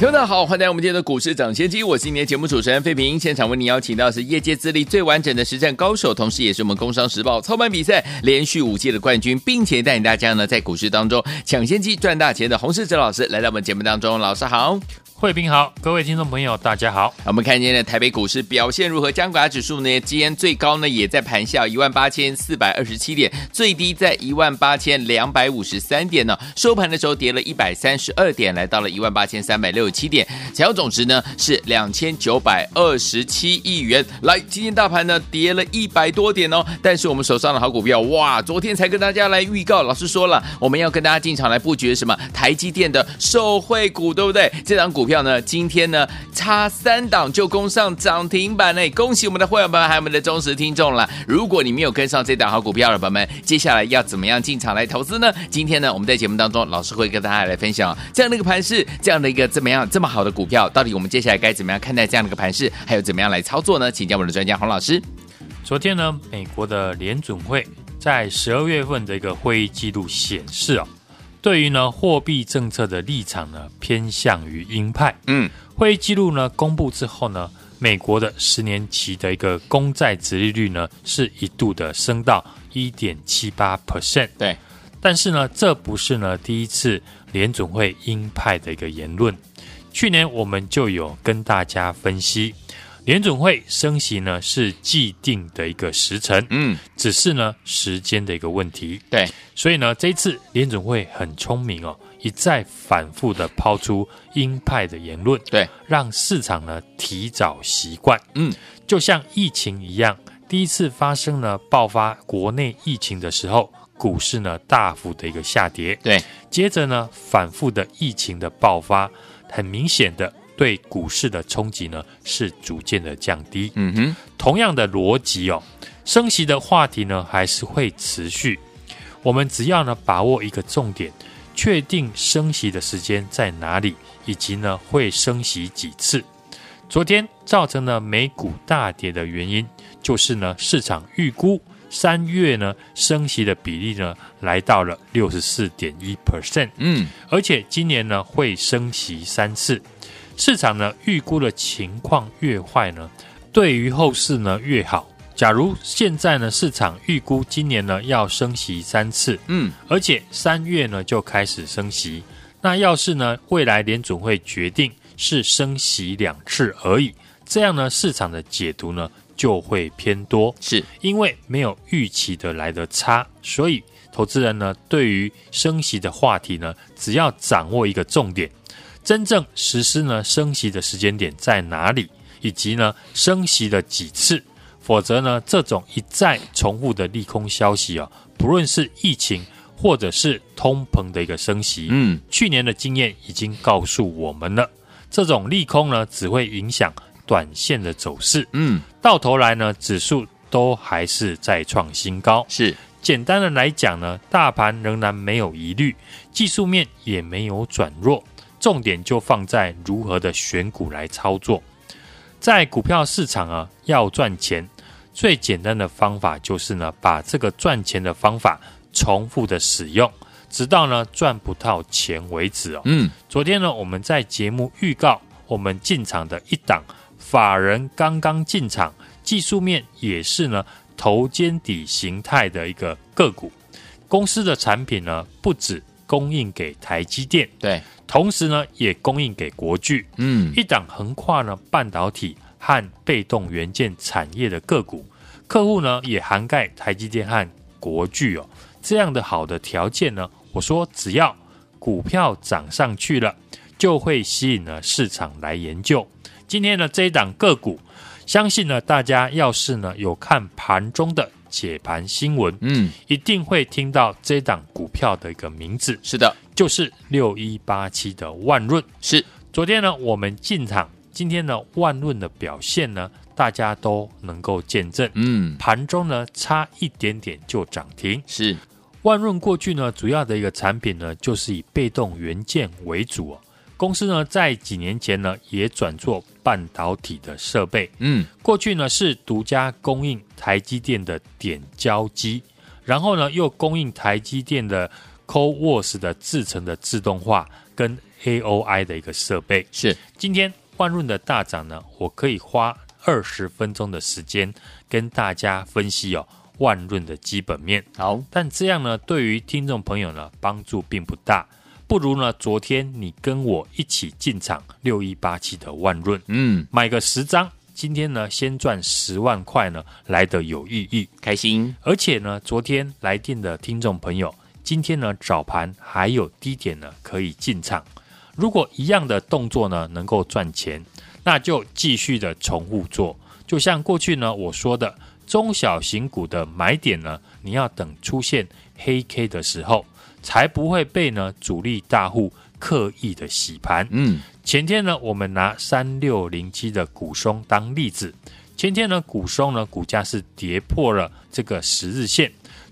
听众好，欢迎来到我们今天的股市抢先机，我是今天节目主持人费平。现场为您邀请到是业界资历最完整的实战高手，同时也是我们工商时报操盘比赛连续五届的冠军，并且带领大家呢在股市当中抢先机赚大钱的洪世哲老师来到我们节目当中，老师好。慧平好，各位听众朋友，大家好。我们看今天的台北股市表现如何？加权指数呢？今天最高呢也在盘下一万八千四百二十七点，最低在一万八千两百五十三点呢。收盘的时候跌了一百三十二点，来到了一万八千三百六十七点，成交总值呢是两千九百二十七亿元。来，今天大盘呢跌了一百多点哦，但是我们手上的好股票，哇，昨天才跟大家来预告，老师说了，我们要跟大家进场来布局什么？台积电的受惠股，对不对？这档股票。呢？今天呢，差三档就攻上涨停板嘞！恭喜我们的会员朋友还有我们的忠实听众了。如果你没有跟上这档好股票的朋友们，接下来要怎么样进场来投资呢？今天呢，我们在节目当中，老师会跟大家来分享这样的一个盘势，这样的一个怎么样这么好的股票，到底我们接下来该怎么样看待这样的一个盘势，还有怎么样来操作呢？请教我们的专家洪老师。昨天呢，美国的联准会在十二月份的一个会议记录显示哦。对于呢货币政策的立场呢偏向于鹰派。嗯，会议记录呢公布之后呢，美国的十年期的一个公债殖利率呢是一度的升到一点七八 percent。对，但是呢这不是呢第一次联总会鹰派的一个言论。去年我们就有跟大家分析。联准会升息呢是既定的一个时辰，嗯，只是呢时间的一个问题。对，所以呢这一次联准会很聪明哦，一再反复的抛出鹰派的言论，对，让市场呢提早习惯。嗯，就像疫情一样，第一次发生呢爆发国内疫情的时候，股市呢大幅的一个下跌。对，接着呢反复的疫情的爆发，很明显的。对股市的冲击呢是逐渐的降低。嗯哼，同样的逻辑哦，升息的话题呢还是会持续。我们只要呢把握一个重点，确定升息的时间在哪里，以及呢会升息几次。昨天造成了美股大跌的原因，就是呢市场预估三月呢升息的比例呢来到了六十四点一 percent。嗯，而且今年呢会升息三次。市场呢预估的情况越坏呢，对于后市呢越好。假如现在呢市场预估今年呢要升息三次，嗯，而且三月呢就开始升息，那要是呢未来联准会决定是升息两次而已，这样呢市场的解读呢就会偏多，是因为没有预期的来的差，所以投资人呢对于升息的话题呢，只要掌握一个重点。真正实施呢升息的时间点在哪里，以及呢升息的几次？否则呢这种一再重复的利空消息啊，不论是疫情或者是通膨的一个升息，嗯，去年的经验已经告诉我们了，这种利空呢只会影响短线的走势，嗯，到头来呢指数都还是在创新高。是简单的来讲呢，大盘仍然没有疑虑，技术面也没有转弱。重点就放在如何的选股来操作，在股票市场啊，要赚钱，最简单的方法就是呢，把这个赚钱的方法重复的使用，直到呢赚不到钱为止哦。嗯，昨天呢，我们在节目预告我们进场的一档法人刚刚进场，技术面也是呢头肩底形态的一个个股，公司的产品呢不止供应给台积电，对。同时呢，也供应给国巨，嗯，一档横跨呢半导体和被动元件产业的个股，客户呢也涵盖台积电和国巨哦，这样的好的条件呢，我说只要股票涨上去了，就会吸引了市场来研究。今天呢这一档个股，相信呢大家要是呢有看盘中的。解盘新闻，嗯，一定会听到这档股票的一个名字。是的，就是六一八七的万润。是，昨天呢，我们进场，今天呢，万润的表现呢，大家都能够见证。嗯，盘中呢差一点点就涨停。是，万润过去呢主要的一个产品呢就是以被动元件为主哦。公司呢在几年前呢也转做半导体的设备。嗯，过去呢是独家供应台积电的点胶机，然后呢又供应台积电的 CoWoS 的制成的自动化跟 AOI 的一个设备。是，今天。万润的大涨呢，我可以花二十分钟的时间跟大家分析哦，万润的基本面。好，但这样呢，对于听众朋友呢，帮助并不大。不如呢，昨天你跟我一起进场六一八七的万润，嗯，买个十张，今天呢，先赚十万块呢，来的有意义，开心。而且呢，昨天来电的听众朋友，今天呢，早盘还有低点呢，可以进场。如果一样的动作呢，能够赚钱，那就继续的重复做。就像过去呢，我说的中小型股的买点呢，你要等出现黑 K 的时候，才不会被呢主力大户刻意的洗盘。嗯，前天呢，我们拿三六零七的股松当例子，前天呢，股松呢股价是跌破了这个十日线。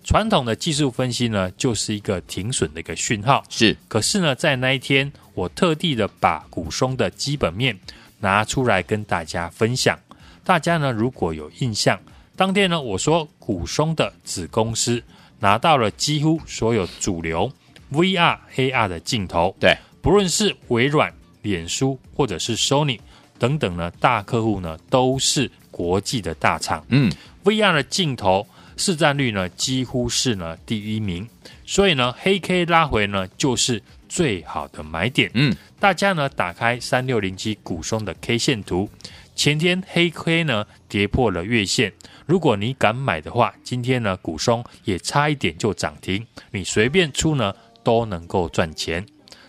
传统的技术分析呢，就是一个停损的一个讯号。是，可是呢，在那一天，我特地的把股松的基本面拿出来跟大家分享。大家呢，如果有印象，当天呢，我说股松的子公司拿到了几乎所有主流 VR AR 的镜头。对，不论是微软、脸书或者是 Sony 等等呢，大客户呢，都是国际的大厂。嗯，VR 的镜头。市占率呢几乎是呢第一名，所以呢黑 K 拉回呢就是最好的买点。嗯，大家呢打开三六零七股松的 K 线图，前天黑 K 呢跌破了月线，如果你敢买的话，今天呢股松也差一点就涨停，你随便出呢都能够赚钱。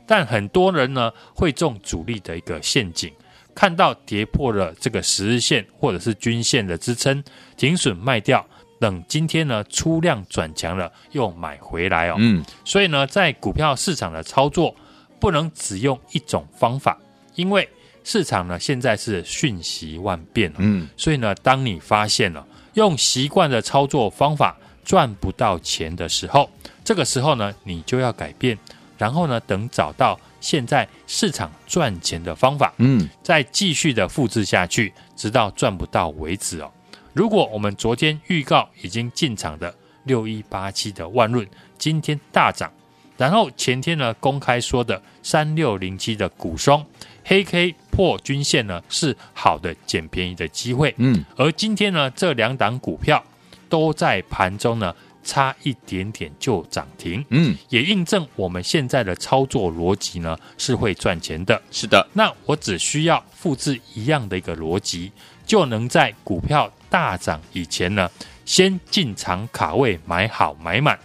但很多人呢会中主力的一个陷阱，看到跌破了这个十日线或者是均线的支撑，停损卖掉。等今天呢出量转强了，又买回来哦。嗯，所以呢，在股票市场的操作不能只用一种方法，因为市场呢现在是瞬息万变。嗯，所以呢，当你发现了用习惯的操作方法赚不到钱的时候，这个时候呢，你就要改变，然后呢，等找到现在市场赚钱的方法，嗯，再继续的复制下去，直到赚不到为止哦。如果我们昨天预告已经进场的六一八七的万润今天大涨，然后前天呢公开说的三六零七的股松黑 K 破均线呢是好的捡便宜的机会，嗯，而今天呢这两档股票都在盘中呢差一点点就涨停，嗯，也印证我们现在的操作逻辑呢是会赚钱的，是的，那我只需要复制一样的一个逻辑，就能在股票。大涨以前呢，先进场卡位买好买满。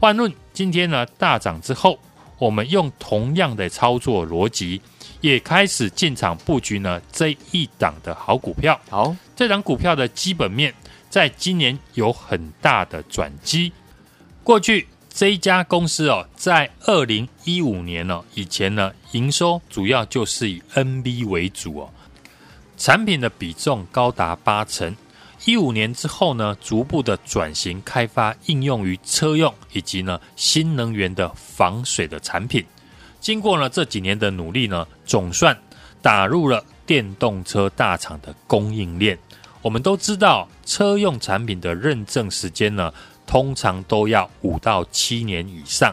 万润今天呢大涨之后，我们用同样的操作逻辑，也开始进场布局呢这一档的好股票。好，这档股票的基本面在今年有很大的转机。过去这一家公司哦，在二零一五年呢以前呢，营收主要就是以 NB 为主哦，产品的比重高达八成。一五年之后呢，逐步的转型开发应用于车用以及呢新能源的防水的产品。经过了这几年的努力呢，总算打入了电动车大厂的供应链。我们都知道，车用产品的认证时间呢，通常都要五到七年以上，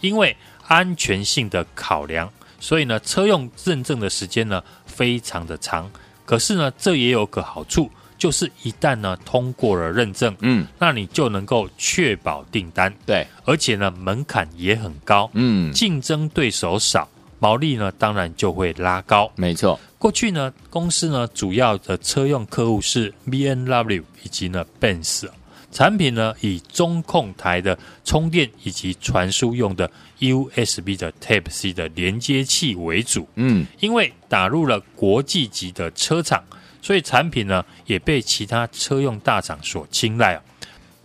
因为安全性的考量，所以呢，车用认证的时间呢非常的长。可是呢，这也有个好处。就是一旦呢通过了认证，嗯，那你就能够确保订单，对，而且呢门槛也很高，嗯，竞争对手少，毛利呢当然就会拉高，没错。过去呢公司呢主要的车用客户是 B N W 以及呢 Benz，产品呢以中控台的充电以及传输用的 USB 的 Type C 的连接器为主，嗯，因为打入了国际级的车厂。所以产品呢也被其他车用大厂所青睐啊。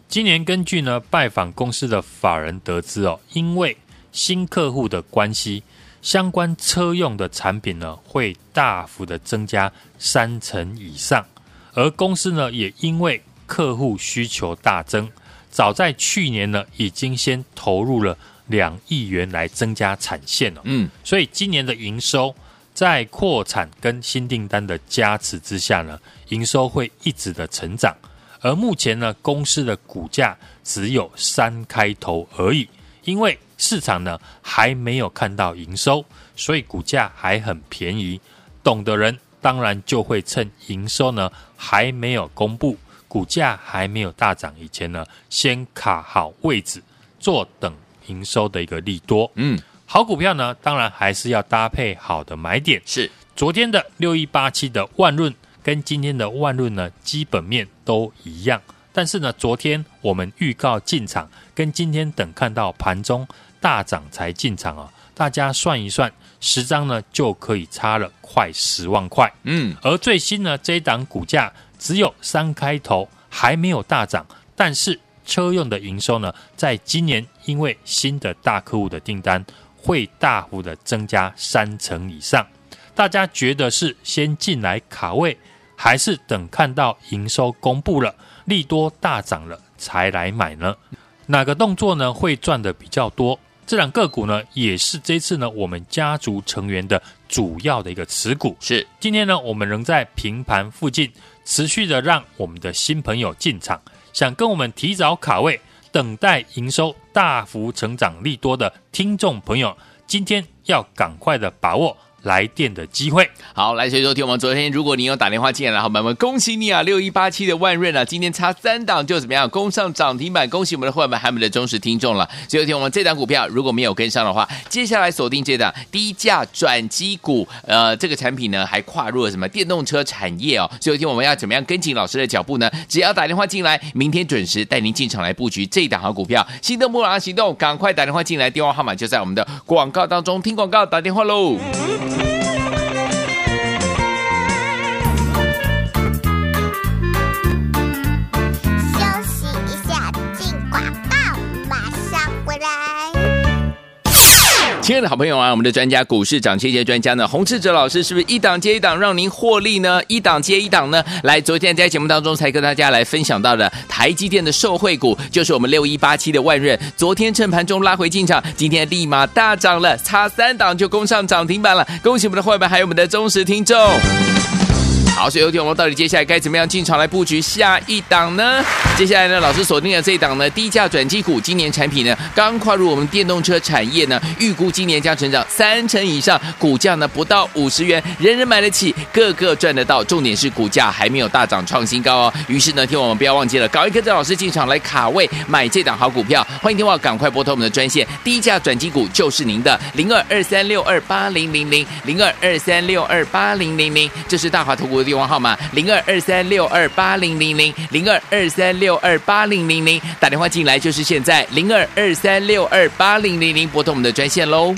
今年根据呢拜访公司的法人得知哦，因为新客户的关系，相关车用的产品呢会大幅的增加三成以上，而公司呢也因为客户需求大增，早在去年呢已经先投入了两亿元来增加产线了。嗯，所以今年的营收在扩产跟新订单的加持之下呢，营收会一直的成长。而目前呢，公司的股价只有三开头而已，因为市场呢还没有看到营收，所以股价还很便宜。懂的人当然就会趁营收呢还没有公布，股价还没有大涨以前呢，先卡好位置，坐等营收的一个利多。嗯，好股票呢，当然还是要搭配好的买点。是昨天的六一八七的万润。跟今天的万润呢，基本面都一样，但是呢，昨天我们预告进场，跟今天等看到盘中大涨才进场啊，大家算一算，十张呢就可以差了快十万块。嗯，而最新呢这一档股价只有三开头，还没有大涨，但是车用的营收呢，在今年因为新的大客户的订单会大幅的增加三成以上，大家觉得是先进来卡位？还是等看到营收公布了，利多大涨了才来买呢？哪个动作呢会赚的比较多？这两个股呢也是这次呢我们家族成员的主要的一个持股。是今天呢我们仍在平盘附近持续的让我们的新朋友进场，想跟我们提早卡位，等待营收大幅成长利多的听众朋友，今天要赶快的把握。来电的机会，好，来，所以说听我们昨天，如果你有打电话进来，好朋友们，恭喜你啊！六一八七的万润啊，今天差三档就怎么样，攻上涨停板，恭喜我们的伙伴们，还有我们的忠实听众了。所以听我们这档股票，如果没有跟上的话，接下来锁定这档低价转机股，呃，这个产品呢，还跨入了什么电动车产业哦。所以听我们要怎么样跟紧老师的脚步呢？只要打电话进来，明天准时带您进场来布局这档好股票。心动不如行动，赶快打电话进来，电话号码就在我们的广告当中，听广告打电话喽。亲爱的好朋友啊，我们的专家股市涨跌幅专家呢，洪志哲老师是不是一档接一档让您获利呢？一档接一档呢？来，昨天在节目当中才跟大家来分享到的台积电的受惠股，就是我们六一八七的万润。昨天趁盘中拉回进场，今天立马大涨了，差三档就攻上涨停板了。恭喜我们的会员，还有我们的忠实听众。好，所以有听我们到底接下来该怎么样进场来布局下一档呢？接下来呢，老师锁定了这一档呢，低价转机股，今年产品呢刚跨入我们电动车产业呢，预估今年将成长三成以上，股价呢不到五十元，人人买得起，个个赚得到。重点是股价还没有大涨创新高哦。于是呢，听我们不要忘记了，搞一个跟着老师进场来卡位买这档好股票。欢迎听话赶快拨通我们的专线，低价转机股就是您的零二二三六二八零零零零二二三六二八零零零，这是大华投股的。电话号码零二二三六二八零零零零二二三六二八零零零，打电话进来就是现在零二二三六二八零零零，拨通我们的专线喽。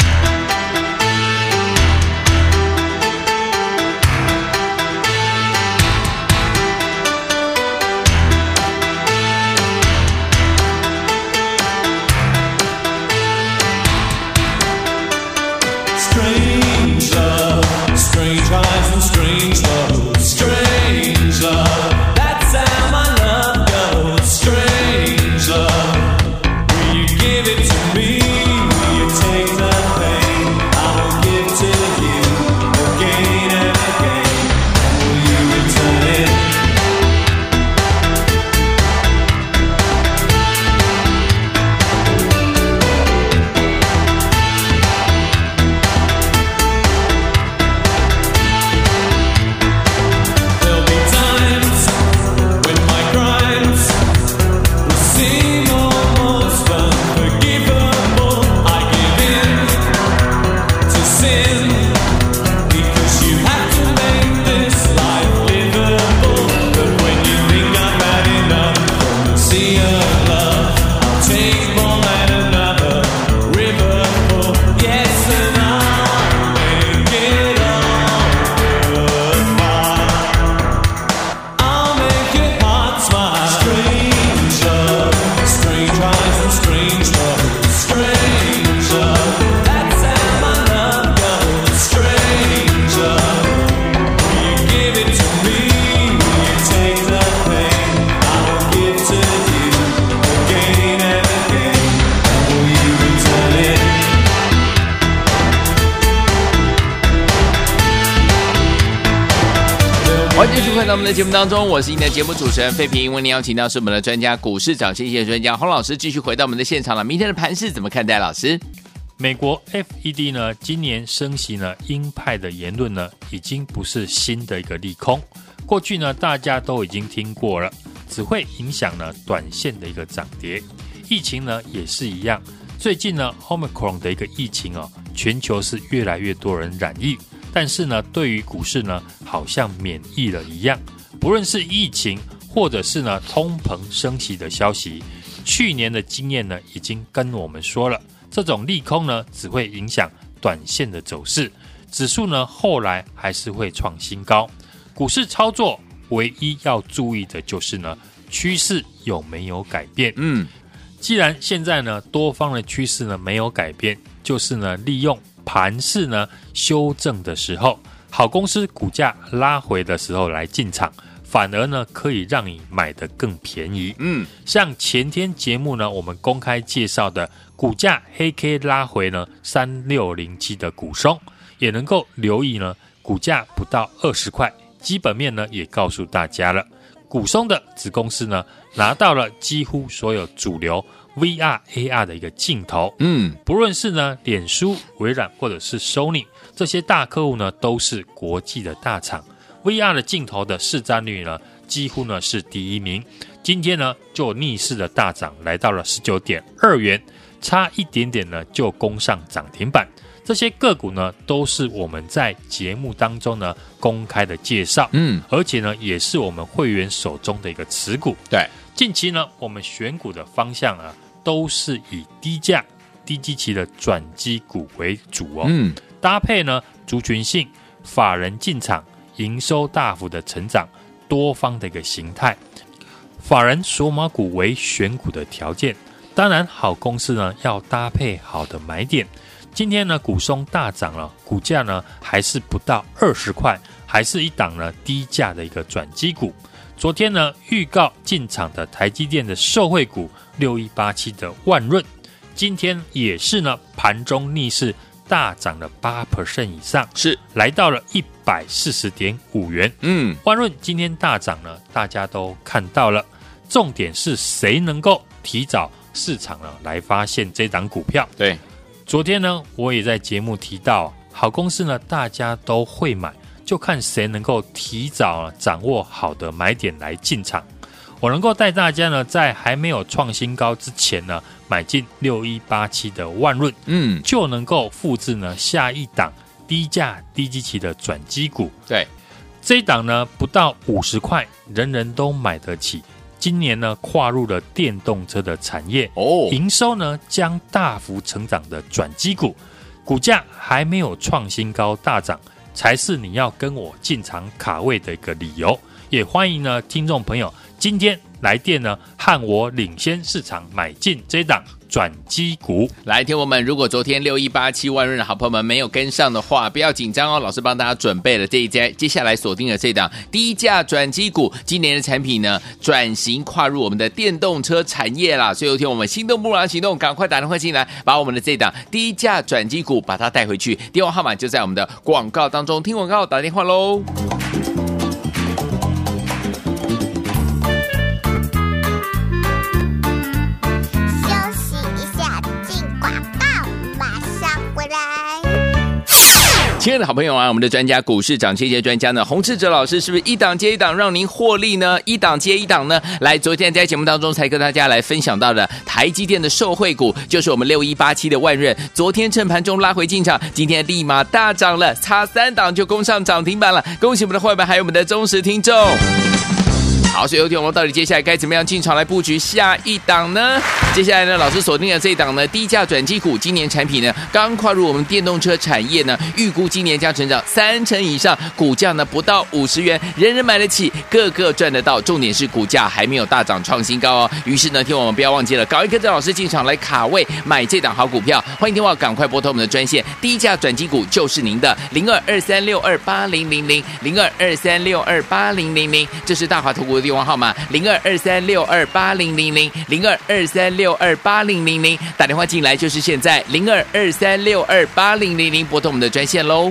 们的节目当中，我是你的节目主持人费平。为您邀请到是我们的专家股市涨跌线专家洪老师，继续回到我们的现场了。明天的盘势怎么看待？老师，美国 FED 呢，今年升息呢，鹰派的言论呢，已经不是新的一个利空。过去呢，大家都已经听过了，只会影响呢短线的一个涨跌。疫情呢也是一样，最近呢 Omicron 的一个疫情哦，全球是越来越多人染疫。但是呢，对于股市呢，好像免疫了一样。不论是疫情，或者是呢通膨升息的消息，去年的经验呢，已经跟我们说了，这种利空呢，只会影响短线的走势。指数呢，后来还是会创新高。股市操作唯一要注意的就是呢，趋势有没有改变？嗯，既然现在呢，多方的趋势呢没有改变，就是呢，利用。盘势呢修正的时候，好公司股价拉回的时候来进场，反而呢可以让你买的更便宜。嗯，像前天节目呢，我们公开介绍的股价黑 K 拉回呢三六零七的股松，也能够留意呢股价不到二十块，基本面呢也告诉大家了，股松的子公司呢拿到了几乎所有主流。VR、AR 的一个镜头，嗯，不论是呢，脸书、微软或者是 Sony 这些大客户呢，都是国际的大厂。VR 的镜头的市占率呢，几乎呢是第一名。今天呢，就逆势的大涨，来到了十九点二元，差一点点呢就攻上涨停板。这些个股呢，都是我们在节目当中呢公开的介绍，嗯，而且呢，也是我们会员手中的一个持股。对，近期呢，我们选股的方向啊。都是以低价、低基期的转机股为主哦。嗯，搭配呢族群性、法人进场、营收大幅的成长、多方的一个形态，法人锁码股为选股的条件。当然，好公司呢要搭配好的买点。今天呢，股松大涨了，股价呢还是不到二十块，还是一档呢低价的一个转机股。昨天呢，预告进场的台积电的受惠股。六一八七的万润，今天也是呢，盘中逆势大涨了八 percent 以上，是来到了一百四十点五元。嗯，万润今天大涨呢，大家都看到了。重点是谁能够提早市场呢来发现这档股票？对，昨天呢，我也在节目提到，好公司呢，大家都会买，就看谁能够提早掌握好的买点来进场。我能够带大家呢，在还没有创新高之前呢，买进六一八七的万润，嗯，就能够复制呢下一档低价低基期的转机股。对，这一档呢不到五十块，人人都买得起。今年呢跨入了电动车的产业，哦，营收呢将大幅成长的转机股，股价还没有创新高大涨，才是你要跟我进场卡位的一个理由。也欢迎呢听众朋友。今天来电呢，和我领先市场买进这档转机股。来，听我们，如果昨天六一八七万润的好朋友们没有跟上的话，不要紧张哦，老师帮大家准备了这一家，接下来锁定了这档低价转机股。今年的产品呢，转型跨入我们的电动车产业啦，所以有天我们心动不如行动，赶快打电话进来，把我们的这档低价转机股把它带回去。电话号码就在我们的广告当中，听广告打电话喽。亲爱的好朋友啊，我们的专家股市涨跌线专家呢，洪志哲老师是不是一档接一档让您获利呢？一档接一档呢？来，昨天在节目当中才跟大家来分享到的台积电的受惠股，就是我们六一八七的万润。昨天趁盘中拉回进场，今天立马大涨了，差三档就攻上涨停板了。恭喜我们的伙伴，还有我们的忠实听众。好，所以有天我们到底接下来该怎么样进场来布局下一档呢？接下来呢，老师锁定了这一档呢，低价转机股，今年产品呢刚跨入我们电动车产业呢，预估今年将成长三成以上，股价呢不到五十元，人人买得起，个个赚得到。重点是股价还没有大涨创新高哦。于是呢，听我们不要忘记了，搞一个跟老师进场来卡位买这档好股票。欢迎电话赶快拨通我们的专线，低价转机股就是您的零二二三六二八零零零零二二三六二八零零零，这是大华投顾。电话号码零二二三六二八零零零零二二三六二八零零零。打电话进来就是现在零二二三六二八零零零拨通我们的专线喽。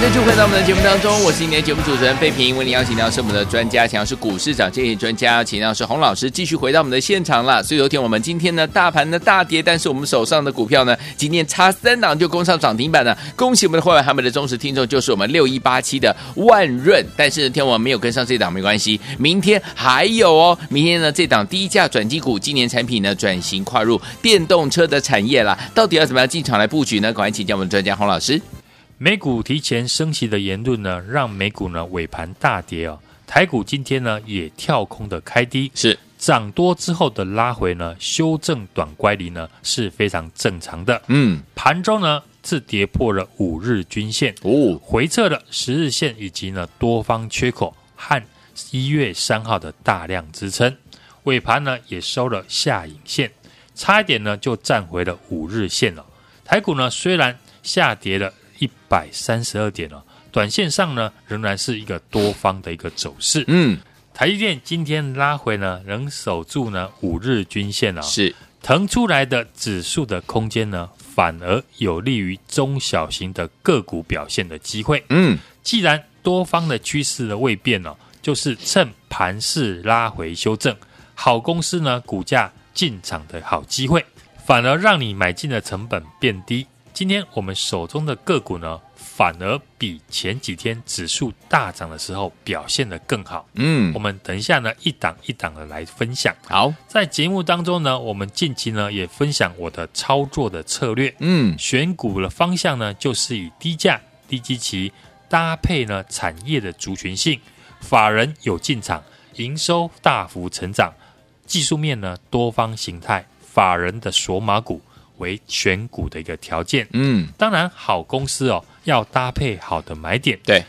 Alive. 欢迎继续回到我们的节目当中，我是今天的节目主持人费平，为您邀请到是我们的专家，强是股市长这些专家，请到是洪老师继续回到我们的现场了。所以有天我们今天呢大盘的大跌，但是我们手上的股票呢今天差三档就攻上涨停板了，恭喜我们的会员，他们的忠实听众就是我们六一八七的万润，但是天我们没有跟上这档没关系，明天还有哦，明天呢这档低价转机股，今年产品呢转型跨入电动车的产业啦，到底要怎么样进场来布局呢？赶快请教我们的专家洪老师。美股提前升息的言论呢，让美股呢尾盘大跌哦。台股今天呢也跳空的开低，是涨多之后的拉回呢，修正短乖离呢是非常正常的。嗯，盘中呢是跌破了五日均线，哦，回撤了十日线以及呢多方缺口和一月三号的大量支撑，尾盘呢也收了下影线，差一点呢就站回了五日线了。台股呢虽然下跌了。一百三十二点哦，短线上呢仍然是一个多方的一个走势。嗯，台积电今天拉回呢，能守住呢五日均线啊、哦，是腾出来的指数的空间呢，反而有利于中小型的个股表现的机会。嗯，既然多方的趋势的未变哦，就是趁盘势拉回修正，好公司呢股价进场的好机会，反而让你买进的成本变低。今天我们手中的个股呢，反而比前几天指数大涨的时候表现得更好。嗯我，们等一下呢，一档一档的来分享。好，在节目当中呢，我们近期呢也分享我的操作的策略。嗯，选股的方向呢，就是以低价、低基期搭配呢产业的族群性，法人有进场，营收大幅成长，技术面呢多方形态，法人的索码股。为选股的一个条件，嗯，当然好公司哦，要搭配好的买点，对，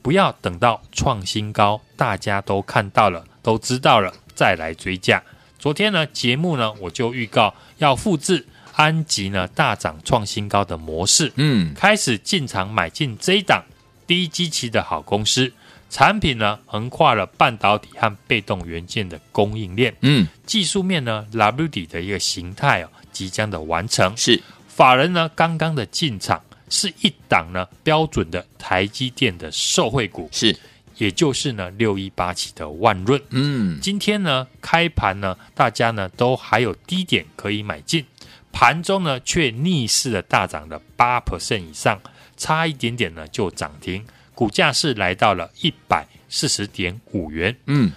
不要等到创新高，大家都看到了，都知道了，再来追价。昨天呢，节目呢，我就预告要复制安吉呢大涨创新高的模式，嗯，开始进场买进这一档低基期的好公司，产品呢横跨了半导体和被动元件的供应链，嗯，技术面呢 W 底的一个形态哦。即将的完成是法人呢刚刚的进场是一档呢标准的台积电的受惠股是，也就是呢六一八七的万润。嗯，今天呢开盘呢大家呢都还有低点可以买进，盘中呢却逆势的大涨了八 percent 以上，差一点点呢就涨停，股价是来到了一百四十点五元。嗯，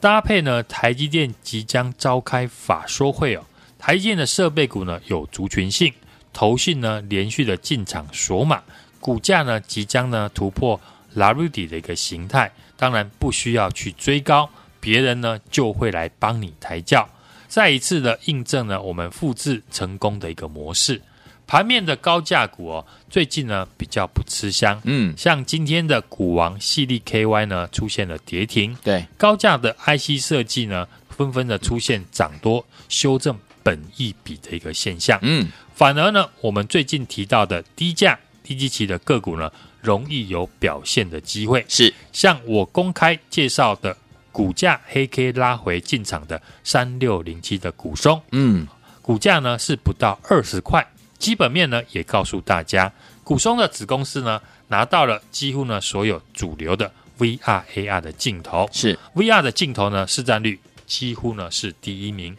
搭配呢台积电即将召开法说会哦。台积电的设备股呢有族群性，投信呢连续的进场锁码，股价呢即将呢突破 W 底的一个形态，当然不需要去追高，别人呢就会来帮你抬轿，再一次的印证了我们复制成功的一个模式。盘面的高价股哦，最近呢比较不吃香，嗯，像今天的股王系力 KY 呢出现了跌停，对，高价的 IC 设计呢纷纷的出现涨多修正。本益比的一个现象，嗯，反而呢，我们最近提到的低价、低基期的个股呢，容易有表现的机会。是。像我公开介绍的股价黑 K 拉回进场的三六零七的股松，嗯，股价呢是不到二十块，基本面呢也告诉大家，股松的子公司呢拿到了几乎呢所有主流的 VR AR 的镜头，是。VR 的镜头呢市占率几乎呢是第一名。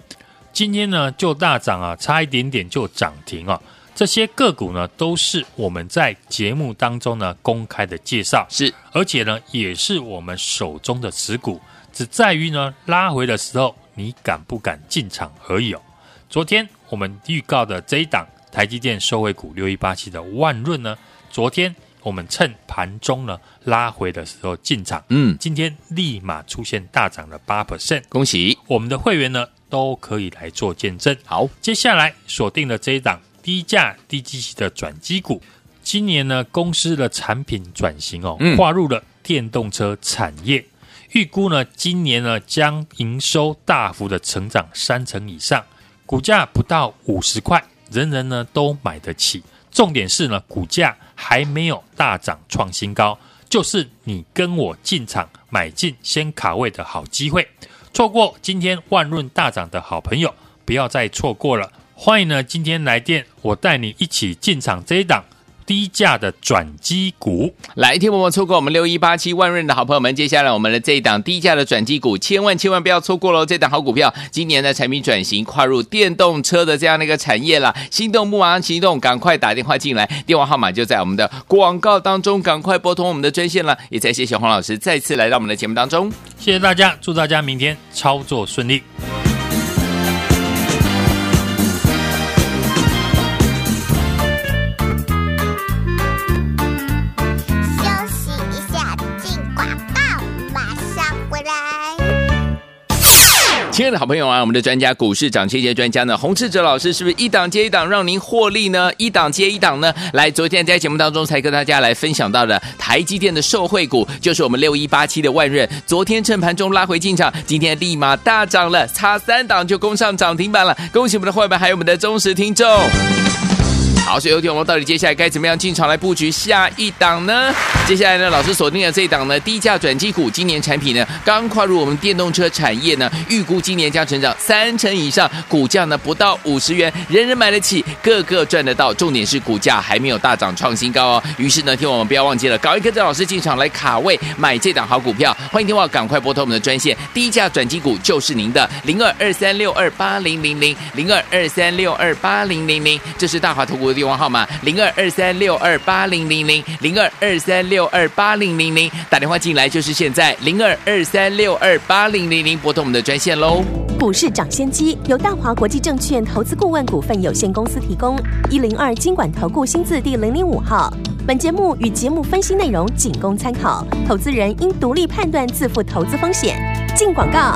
今天呢就大涨啊，差一点点就涨停啊！这些个股呢都是我们在节目当中呢公开的介绍，是，而且呢也是我们手中的持股，只在于呢拉回的时候你敢不敢进场而已哦。昨天我们预告的这一档台积电收回股六一八七的万润呢，昨天我们趁盘中呢拉回的时候进场，嗯，今天立马出现大涨了八 percent，恭喜。我们的会员呢都可以来做见证。好，接下来锁定了这一档低价低基期的转机股，今年呢公司的产品转型哦，嗯。划入了电动车产业，预估呢今年呢将营收大幅的成长三成以上，股价不到五十块，人人呢都买得起。重点是呢，股价还没有大涨创新高，就是你跟我进场买进先卡位的好机会。错过今天万润大涨的好朋友，不要再错过了。欢迎呢，今天来电，我带你一起进场这一档低价的转机股。来，听我们错过我们六一八七万润的好朋友们，接下来我们的这一档低价的转机股，千万千万不要错过喽！这档好股票，今年的产品转型，跨入电动车的这样的一个产业了，心动不马上行动，赶快打电话进来，电话号码就在我们的广告当中，赶快拨通我们的专线了。也再谢谢黄老师再次来到我们的节目当中。谢谢大家，祝大家明天操作顺利。亲爱的好朋友啊，我们的专家股市涨跌幅专家呢，洪志哲老师是不是一档接一档让您获利呢？一档接一档呢？来，昨天在节目当中才跟大家来分享到的台积电的受惠股，就是我们六一八七的万润。昨天趁盘中拉回进场，今天立马大涨了，差三档就攻上涨停板了。恭喜我们的会员，还有我们的忠实听众。好，所以有听我们到底接下来该怎么样进场来布局下一档呢？接下来呢，老师锁定了这一档呢低价转机股，今年产品呢刚跨入我们电动车产业呢，预估今年将成长三成以上，股价呢不到五十元，人人买得起，个个赚得到。重点是股价还没有大涨创新高哦。于是呢，听我们不要忘记了，搞一跟着老师进场来卡位买这档好股票。欢迎听话赶快拨通我们的专线，低价转机股就是您的零二二三六二八零零零零二二三六二八零零零，这是大华投股电话号码零二二三六二八零零零零二二三六二八零零零，打电话进来就是现在零二二三六二八零零零，拨通我们的专线喽。股市涨先机由大华国际证券投资顾问股份有限公司提供，一零二经管投顾新字第零零五号。本节目与节目分析内容仅供参考，投资人应独立判断，自负投资风险。进广告。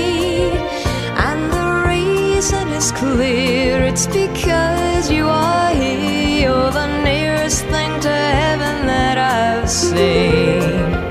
Is clear it's because you are here. You're the nearest thing to heaven that I've seen.